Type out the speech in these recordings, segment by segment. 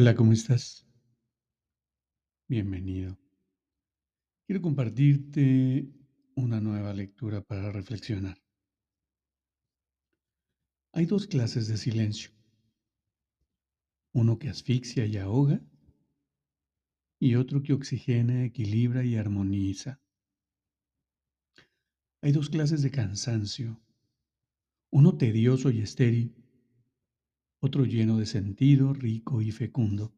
Hola, ¿cómo estás? Bienvenido. Quiero compartirte una nueva lectura para reflexionar. Hay dos clases de silencio. Uno que asfixia y ahoga y otro que oxigena, equilibra y armoniza. Hay dos clases de cansancio. Uno tedioso y estéril otro lleno de sentido, rico y fecundo.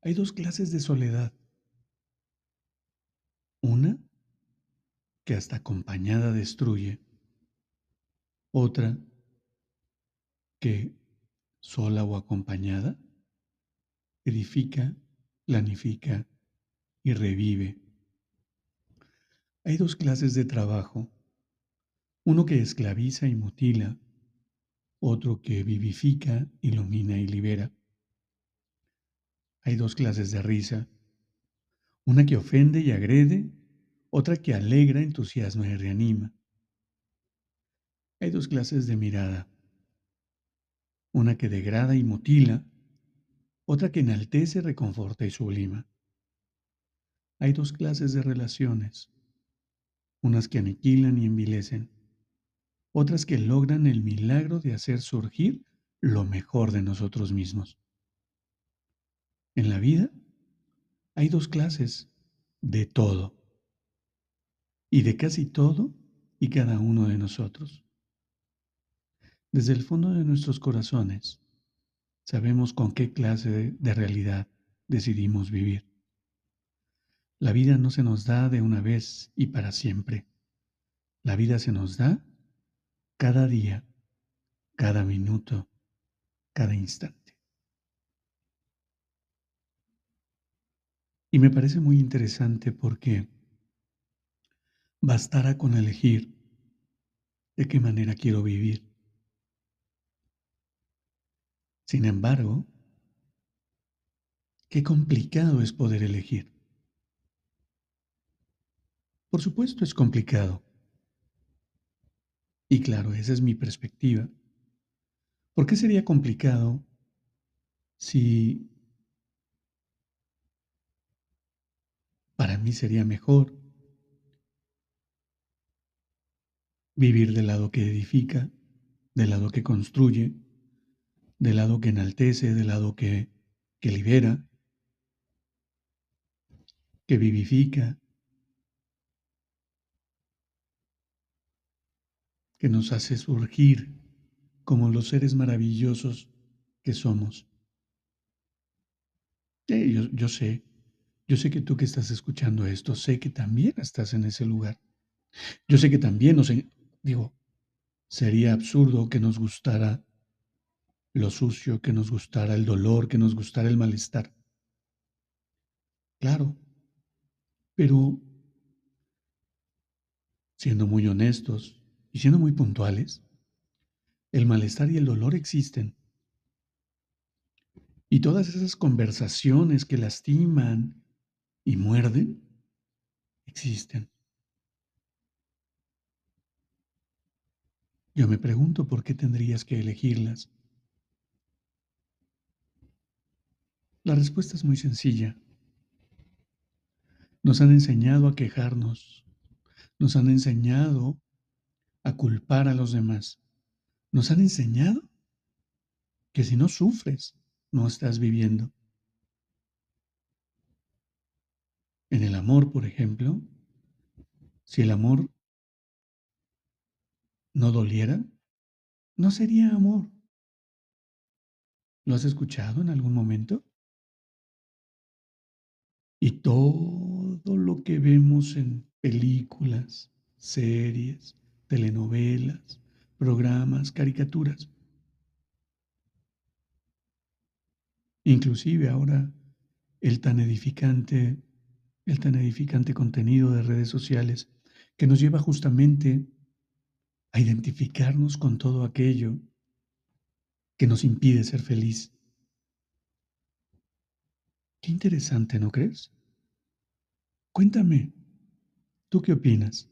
Hay dos clases de soledad. Una que hasta acompañada destruye. Otra que, sola o acompañada, edifica, planifica y revive. Hay dos clases de trabajo. Uno que esclaviza y mutila otro que vivifica, ilumina y libera. Hay dos clases de risa, una que ofende y agrede, otra que alegra, entusiasma y reanima. Hay dos clases de mirada, una que degrada y mutila, otra que enaltece, reconforta y sublima. Hay dos clases de relaciones, unas que aniquilan y envilecen, otras que logran el milagro de hacer surgir lo mejor de nosotros mismos. En la vida hay dos clases de todo y de casi todo y cada uno de nosotros. Desde el fondo de nuestros corazones sabemos con qué clase de, realidad decidimos vivir. La vida no se nos da de una vez y para siempre. La vida se nos da cada día, cada minuto, cada instante. Y me parece muy interesante porque bastará con elegir de qué manera quiero vivir. Sin embargo, qué complicado es poder elegir. Por supuesto es complicado. Y claro, esa es mi perspectiva. ¿Por qué sería complicado si para mí sería mejor vivir del lado que edifica, del lado que construye, del lado que enaltece, del lado que, que libera, que vivifica, que nos hace surgir como los seres maravillosos que somos. yo, yo, sé, yo sé que tú que estás escuchando esto, sé que también estás en ese lugar. Yo sé que también nos, digo, sería absurdo que nos gustara lo sucio, que nos gustara el dolor, que nos gustara el malestar. Claro, pero siendo muy honestos, y siendo muy puntuales, el malestar y el dolor existen. Y todas esas conversaciones que lastiman y muerden, existen. Yo me pregunto por qué tendrías que elegirlas. La respuesta es muy sencilla. Nos han enseñado a quejarnos, nos han enseñado a culpar a los demás. Nos han enseñado que si no sufres, no estás viviendo. En el amor, por ejemplo, si el amor no doliera, no sería amor. ¿Lo has escuchado en algún momento? Y todo lo que vemos en películas, series, telenovelas, programas, caricaturas. Inclusive ahora el tan edificante, el tan edificante contenido de redes sociales que nos lleva justamente a identificarnos con todo aquello que nos impide ser feliz. Qué interesante, ¿no crees? Cuéntame, ¿tú qué opinas?